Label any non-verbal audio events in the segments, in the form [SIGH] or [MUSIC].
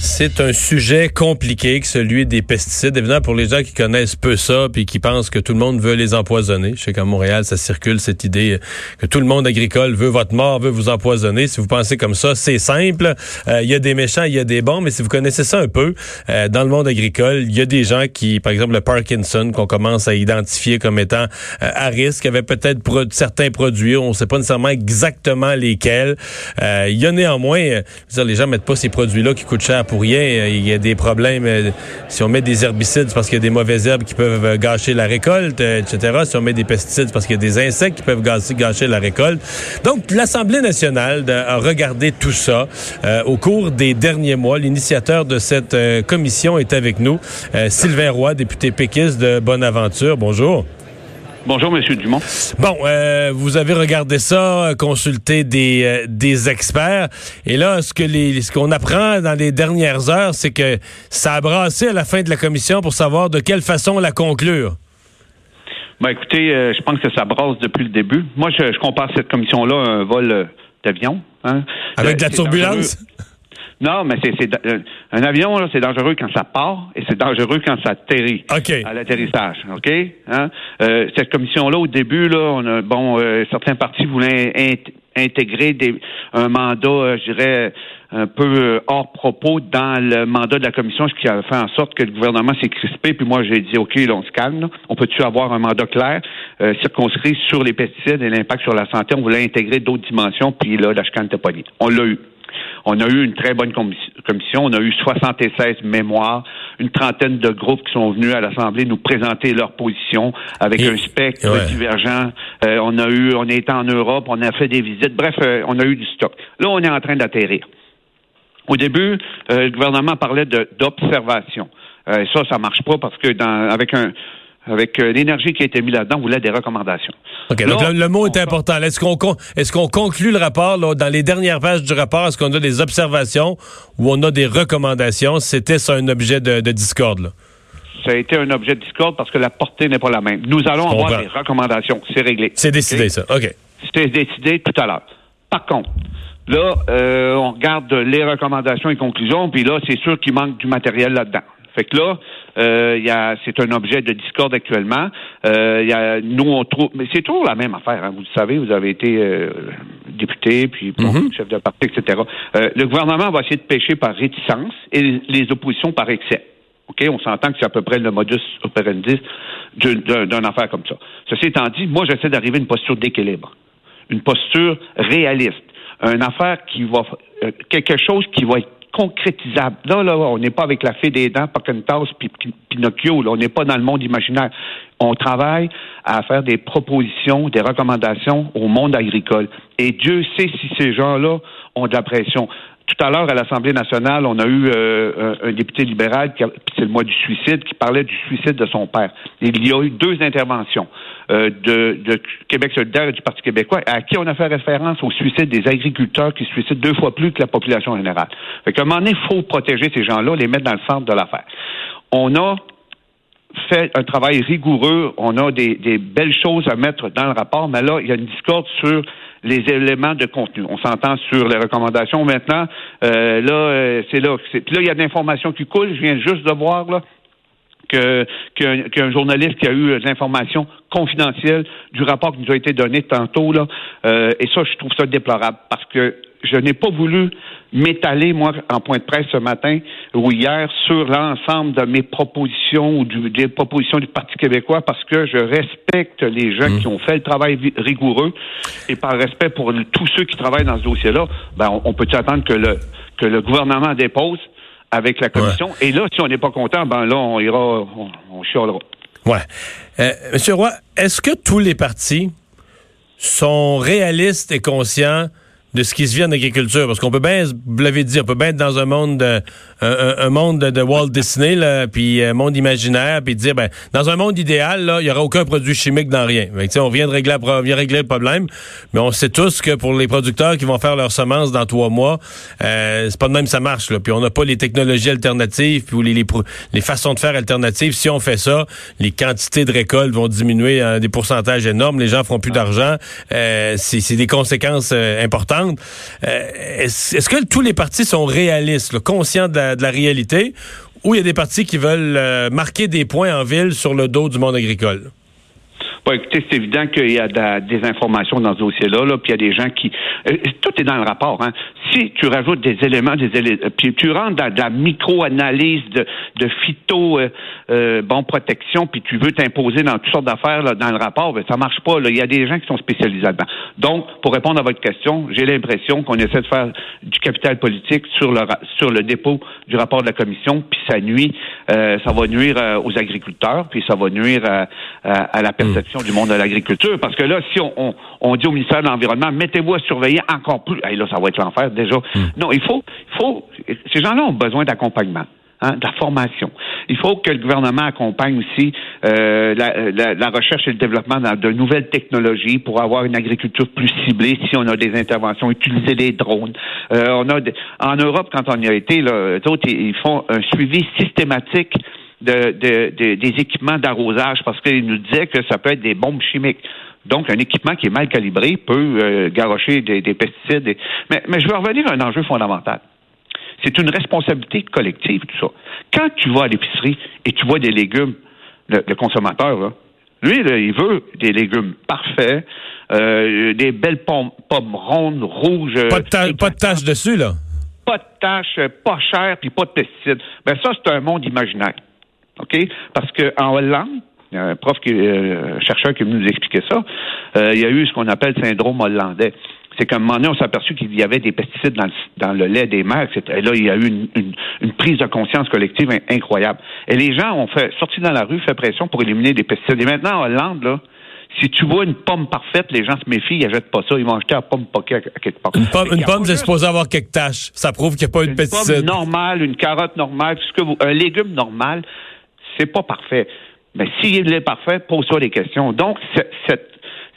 C'est un sujet compliqué que celui des pesticides. Évidemment, pour les gens qui connaissent peu ça puis qui pensent que tout le monde veut les empoisonner. Je sais qu'à Montréal, ça circule cette idée que tout le monde agricole veut votre mort, veut vous empoisonner. Si vous pensez comme ça, c'est simple. Euh, il y a des méchants, il y a des bons, mais si vous connaissez ça un peu, euh, dans le monde agricole, il y a des gens qui, par exemple, le Parkinson, qu'on commence à identifier comme étant euh, à risque, avait peut-être certains produits, on ne sait pas nécessairement exactement lesquels. Il y a néanmoins, les gens mettent pas ces produits-là qui coûtent cher pour rien. Il y a des problèmes. Euh, si on met des herbicides, parce qu'il y a des mauvaises herbes qui peuvent euh, gâcher la récolte, euh, etc. Si on met des pesticides, parce qu'il y a des insectes qui peuvent gâcher, la récolte. Donc, l'Assemblée nationale a regardé tout ça au cours des derniers mois. L'initiateur de cette commission est avec nous, Sylvain Roy, député péquiste de Bonaventure. Bonjour. Bonjour, Monsieur Dumont. Bon, euh, vous avez regardé ça, consulté des, euh, des experts, et là, ce que les, ce qu'on apprend dans les dernières heures, c'est que ça a brassé à la fin de la commission pour savoir de quelle façon la conclure. Ben, écoutez, euh, je pense que ça brasse depuis le début. Moi, je, je compare cette commission-là à un vol d'avion. Hein. Avec de la turbulence? Non, mais c'est euh, un avion, là, c'est dangereux quand ça part et c'est dangereux quand ça atterrit à l'atterrissage. OK? Hein? Euh, cette commission-là, au début, là, on a, bon, euh, certains partis voulaient intégrer des, un mandat, je dirais, un peu hors propos dans le mandat de la commission, ce qui a fait en sorte que le gouvernement s'est crispé. Puis moi, j'ai dit, OK, là, on se calme. On peut-tu avoir un mandat clair, circonscrit sur les pesticides et l'impact sur la santé? On voulait intégrer d'autres dimensions, puis là, la chicane n'était pas liée. On l'a eu. On a eu une très bonne commission. On a eu 76 mémoires, une trentaine de groupes qui sont venus à l'Assemblée nous présenter leur position avec un spectre divergent. Euh, on a eu, on est en Europe, on a fait des visites. Bref, euh, on a eu du stock. Là, on est en train d'atterrir. Au début, euh, le gouvernement parlait d'observation. ça, ça marche pas parce que dans, avec un, avec euh, l'énergie qui a été mise là-dedans, on voulait des recommandations. OK, donc le, mot est important. Est-ce qu'on est qu'on conclut le rapport dans les dernières pages du rapport? Est-ce qu'on a des observations ou on a des recommandations? C'était ça un objet de, discorde, là? Ça a été un objet de discorde parce que la portée n'est pas la même. Nous allons avoir des recommandations. C'est réglé. C'est décidé, ça. OK. C'est décidé tout à l'heure. Par contre, là, euh, on regarde les recommandations et conclusions, puis là, c'est sûr qu'il manque du matériel là-dedans. Fait que là, euh, c'est un objet de discorde actuellement. Euh, y a, nous, on trouve, mais c'est toujours la même affaire. Hein. Vous le savez, vous avez été euh, député, puis mm-hmm. chef de parti, etc. Le gouvernement va essayer de pêcher par réticence et les oppositions par excès. OK? On s'entend que c'est à peu près le modus operandi d'une affaire comme ça. Ceci étant dit, moi, j'essaie d'arriver à une posture d'équilibre, une posture réaliste, une affaire qui va, quelque chose qui va être concrétisable. Là, là, on n'est pas avec la fée des dents, tasse, puis Pinocchio. On n'est pas dans le monde imaginaire. On travaille à faire des propositions, des recommandations au monde agricole. Et Dieu sait si ces gens-là ont de la pression. Tout à l'heure, à l'Assemblée nationale, on a eu euh, un, député libéral, c'est le mois du suicide, qui parlait du suicide de son père. Il y a eu deux interventions euh, de, de, Québec solidaire et du Parti québécois, à qui on a fait référence au suicide des agriculteurs qui suicident deux fois plus que la population générale. Fait qu'à un moment donné, il faut protéger ces gens-là, les mettre dans le centre de l'affaire. On a fait un travail rigoureux, on a des, des, belles choses à mettre dans le rapport, mais là, il y a une discorde sur les éléments de contenu. On s'entend sur les recommandations maintenant. Euh, là, euh, c'est là. Puis là, il y a de l'information qui coule. Je viens juste de voir là que qu'un journaliste qui a eu l'information confidentielle du rapport qui nous a été donné tantôt là. Euh, et ça, je trouve ça déplorable parce que je n'ai pas voulu m'étaler, moi, en point de presse ce matin ou hier, sur l'ensemble de mes propositions ou des propositions du Parti québécois parce que je respecte les gens mmh. qui ont fait le travail rigoureux et par respect pour tous ceux qui travaillent dans ce dossier-là, ben, on, peut attendre que le, que le gouvernement dépose avec la commission. Et là, si on n'est pas content, ben là, on ira, on, on chialera. Ouais. Euh, Monsieur Roy, est-ce que tous les partis sont réalistes et conscients de ce qui se vit en agriculture. Parce qu'on peut bien, vous l'avez dit, on peut bien être dans un monde de, un, monde de Walt Disney, là, puis un monde imaginaire, puis dire, ben, dans un monde idéal, là, il n'y aura aucun produit chimique dans rien. on vient de régler, on vient régler le problème, mais on sait tous que pour les producteurs qui vont faire leurs semences dans trois mois, euh, c'est pas de même ça marche. Là. Puis on n'a pas les technologies alternatives, puis les, les, les, façons de faire alternatives. Si on fait ça, les quantités de récoltes vont diminuer à des pourcentages énormes, les gens feront plus d'argent. Euh, c'est des conséquences euh, importantes. Euh, est-ce que tous les partis sont réalistes, conscients de la, réalité, ou il y a des partis qui veulent euh, marquer des points en ville sur le dos du monde agricole? Écoutez, c'est évident qu'il y a des informations dans ce dossier-là, là, puis il y a des gens qui... Euh, tout est dans le rapport. Hein. Si tu rajoutes des éléments, des éléments, euh, puis tu rentres dans de la micro-analyse de, de phyto, euh, bon, protection, puis tu veux t'imposer dans toutes sortes d'affaires dans le rapport, ben, ça marche pas. Là. Il y a des gens qui sont spécialisés là-dedans. Donc, pour répondre à votre question, j'ai l'impression qu'on essaie de faire du capital politique sur le, sur le dépôt du rapport de la commission, puis ça nuit, ça va nuire aux agriculteurs, puis ça va nuire à la perception du monde de l'agriculture. Parce que là, si on, on, dit au ministère de l'Environnement, mettez-vous à surveiller encore plus, là, ça va être l'enfer déjà. Hmm. Non, il faut, il faut, ces gens-là ont besoin d'accompagnement. Hein, de la formation. Il faut que le gouvernement accompagne aussi euh, la, la, recherche et le développement de nouvelles technologies pour avoir une agriculture plus ciblée. Si on a des interventions, utiliser des drones. Euh, on a en Europe, quand on y a été, là, ils font un suivi systématique de, de, des équipements d'arrosage parce qu'il nous disait que ça peut être des bombes chimiques. Donc, un équipement qui est mal calibré peut euh, garrocher des, pesticides. Mais, mais je veux revenir à un enjeu fondamental. C'est une responsabilité collective, tout ça. Quand tu vas à l'épicerie et tu vois des légumes, le, consommateur, là, lui, il veut des légumes parfaits, euh, des belles pommes, pommes rondes, rouges. Pas de, pas de taches dessus, là. Pas de taches, pas cher, puis pas de pesticides. Ben ça, c'est un monde imaginaire. OK? Parce qu'en Hollande, il y a un prof qui, euh, chercheur qui nous expliquer ça. Euh, il y a eu ce qu'on appelle le syndrome hollandais. C'est qu'à un moment donné, on s'est aperçu qu'il y avait des pesticides dans le, dans le lait des mères, etc. Et là, il y a eu une, une, prise de conscience collective incroyable. Et les gens ont fait, sorti dans la rue, fait pression pour éliminer des pesticides. Et maintenant, en Hollande, là, si tu vois une pomme parfaite, les gens se méfient, ils n'achètent pas ça. Ils vont acheter la pomme poquée à, quelque part. Une pomme, une pomme c'est supposé avoir quelques taches. Ça prouve qu'il n'y a pas eu de pesticides. Une pomme normale, une carotte normale, un légume normal, c'est pas parfait. Mais s'il est parfait, pose-toi des questions. Donc, cette,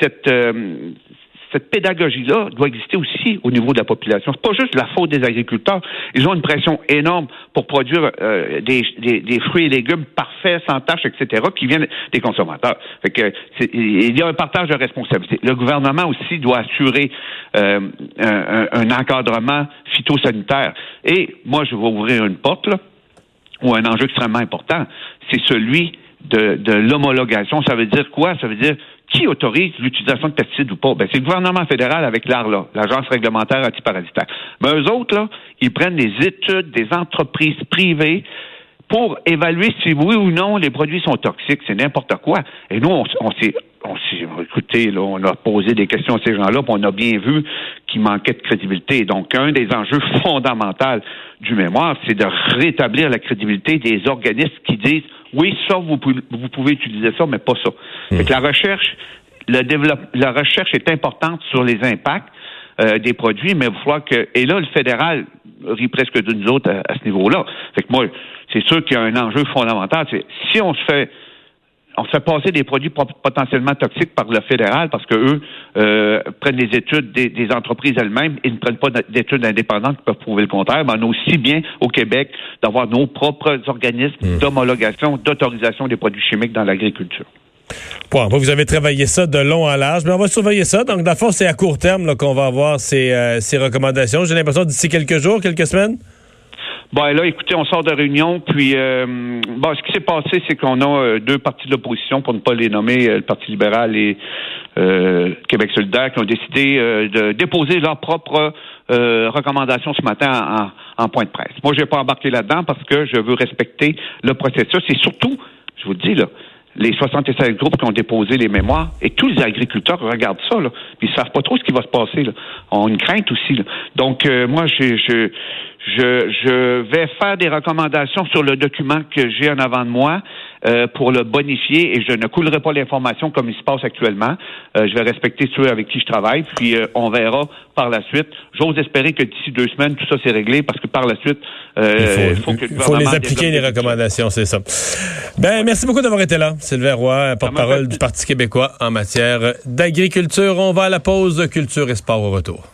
cette, euh, cette pédagogie-là doit exister aussi au niveau de la population. C'est pas juste la faute des agriculteurs. Ils ont une pression énorme pour produire euh, des, des, fruits et légumes parfaits, sans taches, etc., qui viennent des consommateurs. Fait que il y a un partage de responsabilité. Le gouvernement aussi doit assurer euh, un, un, encadrement phytosanitaire. Et moi, je vais ouvrir une porte là ou un enjeu extrêmement important, c'est celui de, l'homologation. Ça veut dire quoi? Ça veut dire qui autorise l'utilisation de pesticides ou pas? Ben, c'est le gouvernement fédéral avec l'ARLA, l'Agence réglementaire antiparasitaire. Mais eux autres, là, ils prennent des études des entreprises privées pour évaluer si oui ou non les produits sont toxiques. C'est n'importe quoi. Et nous, on, on s'est on s'est écoutez, là, on a posé des questions à ces gens-là, puis on a bien vu qu'il manquait de crédibilité. Donc, un des enjeux [LAUGHS] fondamentaux du mémoire, c'est de rétablir la crédibilité des organismes qui disent oui, ça, vous pouvez, vous pouvez utiliser ça, mais pas ça. Mmh. la recherche, le développe, la recherche est importante sur les impacts euh, des produits, mais il va falloir que. Et là, le fédéral rit presque de nous autres à, ce niveau-là. Fait que moi, c'est sûr qu'il y a un enjeu fondamental. C'est si on se fait on fait passer des produits potentiellement toxiques par le fédéral parce que eux euh, prennent des études des, entreprises elles-mêmes et ne prennent pas d'études indépendantes qui peuvent prouver le contraire. Mais on a aussi bien au Québec d'avoir nos propres organismes mmh. d'homologation, d'autorisation des produits chimiques dans l'agriculture. Bon, vous avez travaillé ça de long en large, mais on va surveiller ça. Donc, d'abord, c'est à court terme qu'on va avoir ces, euh, ces recommandations. J'ai l'impression d'ici quelques jours, quelques semaines? Bon, là, écoutez, on sort de réunion, puis euh, ce qui s'est passé, c'est qu'on a euh, deux partis de l'opposition, pour ne pas les nommer, le Parti libéral et Québec solidaire, qui ont décidé de déposer leurs propres recommandations ce matin en, point de presse. Moi, je vais pas embarquer là-dedans parce que je veux respecter le processus et surtout, je vous le dis là, les 76 groupes qui ont déposé les mémoires, et tous les agriculteurs regardent ça, là, puis ils savent pas trop ce qui va se passer. Là. Une crainte aussi. Donc, moi, je, je, Je, je vais faire des recommandations sur le document que j'ai en avant de moi euh, pour le bonifier et je ne coulerai pas l'information comme il se passe actuellement. Euh, je vais respecter ceux avec qui je travaille, puis euh, on verra par la suite. J'ose espérer que d'ici deux semaines, tout ça c'est réglé parce que par la suite, il faut, il faut, les appliquer, les recommandations, c'est ça. Ben, merci beaucoup d'avoir été là. Sylvain Roy, porte-parole du Parti québécois en matière d'agriculture. On va à la pause culture et sport au retour.